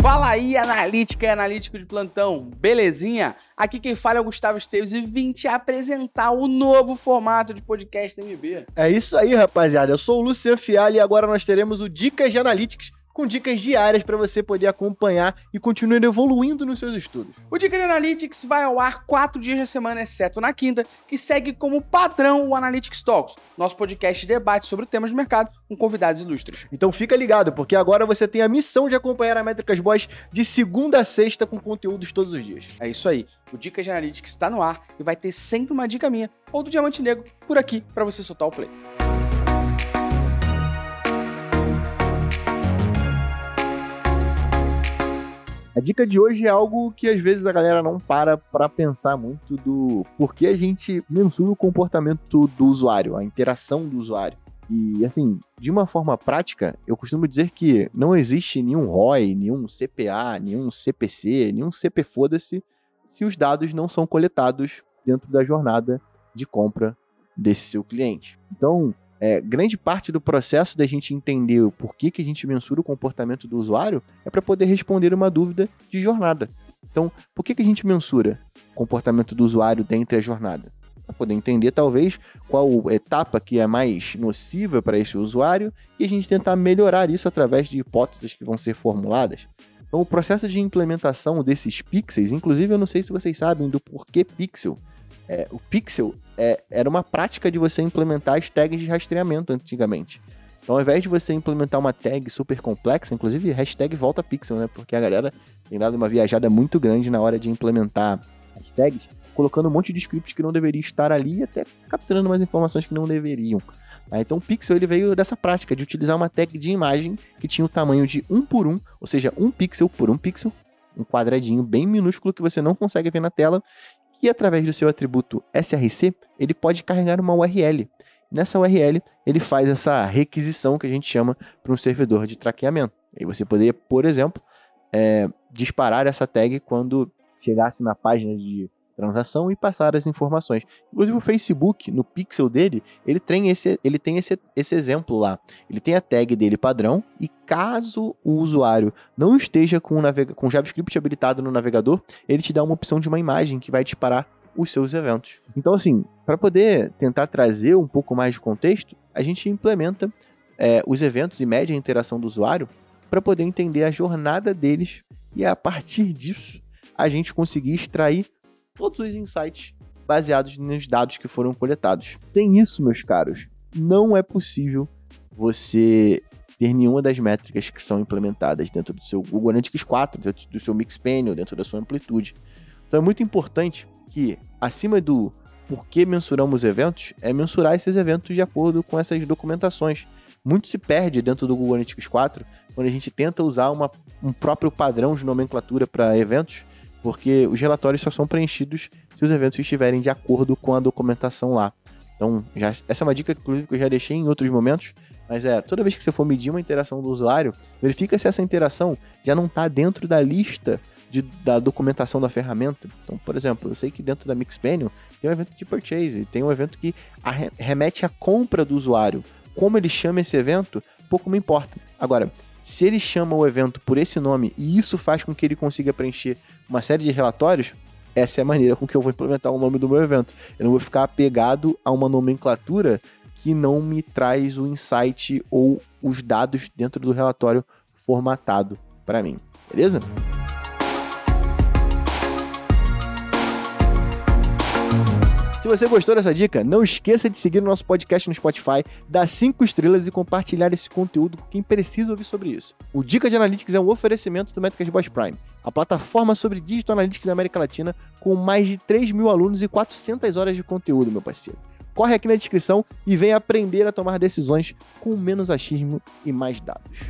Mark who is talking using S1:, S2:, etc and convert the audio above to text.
S1: Fala aí, analítica e analítico de plantão, belezinha? Aqui quem fala é o Gustavo Esteves e vim te apresentar o novo formato de podcast MB.
S2: É isso aí, rapaziada. Eu sou o Luciano Fiali e agora nós teremos o Dicas de Analytics com dicas diárias para você poder acompanhar e continuar evoluindo nos seus estudos.
S1: O Dica de Analytics vai ao ar quatro dias da semana, exceto na quinta, que segue como padrão o Analytics Talks, nosso podcast de debate sobre temas de mercado com convidados ilustres.
S2: Então fica ligado, porque agora você tem a missão de acompanhar a Métricas Boys de segunda a sexta com conteúdos todos os dias.
S1: É isso aí. O Dica de Analytics está no ar e vai ter sempre uma dica minha ou do Diamante Negro por aqui para você soltar o play.
S2: A dica de hoje é algo que às vezes a galera não para para pensar muito do porquê a gente mensura o comportamento do usuário, a interação do usuário. E assim, de uma forma prática, eu costumo dizer que não existe nenhum ROI, nenhum CPA, nenhum CPC, nenhum CP foda-se se os dados não são coletados dentro da jornada de compra desse seu cliente. Então, é, grande parte do processo da gente entender o porquê que a gente mensura o comportamento do usuário é para poder responder uma dúvida de jornada. Então, por que, que a gente mensura o comportamento do usuário dentro da jornada? Para poder entender, talvez, qual etapa que é mais nociva para esse usuário e a gente tentar melhorar isso através de hipóteses que vão ser formuladas. Então, o processo de implementação desses pixels, inclusive eu não sei se vocês sabem do porquê pixel, é, o pixel é, era uma prática de você implementar as tags de rastreamento antigamente. Então, ao invés de você implementar uma tag super complexa, inclusive hashtag volta pixel, né? Porque a galera tem dado uma viajada muito grande na hora de implementar as tags, colocando um monte de scripts que não deveriam estar ali e até capturando mais informações que não deveriam. Tá? Então o pixel ele veio dessa prática de utilizar uma tag de imagem que tinha o tamanho de 1 por 1, ou seja, um pixel por um pixel, um quadradinho bem minúsculo que você não consegue ver na tela, e através do seu atributo src, ele pode carregar uma URL. Nessa URL, ele faz essa requisição que a gente chama para um servidor de traqueamento. E você poderia, por exemplo, é, disparar essa tag quando chegasse na página de transação e passar as informações. Inclusive o Facebook, no pixel dele, ele tem esse, ele tem esse, esse exemplo lá. Ele tem a tag dele padrão e caso o usuário não esteja com o navega com JavaScript habilitado no navegador, ele te dá uma opção de uma imagem que vai disparar os seus eventos. Então, assim, para poder tentar trazer um pouco mais de contexto, a gente implementa é, os eventos e mede a interação do usuário para poder entender a jornada deles e a partir disso a gente conseguir extrair todos os insights baseados nos dados que foram coletados. Tem isso, meus caros, não é possível você ter nenhuma das métricas que são implementadas dentro do seu Google Analytics 4, dentro do seu Mixpanel, dentro da sua amplitude. Então é muito importante que, acima do por que mensuramos eventos, é mensurar esses eventos de acordo com essas documentações. Muito se perde dentro do Google Analytics 4 quando a gente tenta usar uma, um próprio padrão de nomenclatura para eventos porque os relatórios só são preenchidos se os eventos estiverem de acordo com a documentação lá. Então, já, essa é uma dica inclusive, que eu já deixei em outros momentos, mas é, toda vez que você for medir uma interação do usuário, verifica se essa interação já não está dentro da lista de, da documentação da ferramenta. Então, por exemplo, eu sei que dentro da Mixpanel tem um evento de purchase, tem um evento que remete à compra do usuário. Como ele chama esse evento, pouco me importa. Agora, se ele chama o evento por esse nome e isso faz com que ele consiga preencher uma série de relatórios, essa é a maneira com que eu vou implementar o nome do meu evento. Eu não vou ficar apegado a uma nomenclatura que não me traz o insight ou os dados dentro do relatório formatado para mim. Beleza? Se você gostou dessa dica, não esqueça de seguir o nosso podcast no Spotify, dar 5 estrelas e compartilhar esse conteúdo com quem precisa ouvir sobre isso. O Dica de Analytics é um oferecimento do Métricas Boss Prime, a plataforma sobre Digital Analytics da América Latina, com mais de 3 mil alunos e 400 horas de conteúdo, meu parceiro. Corre aqui na descrição e venha aprender a tomar decisões com menos achismo e mais dados.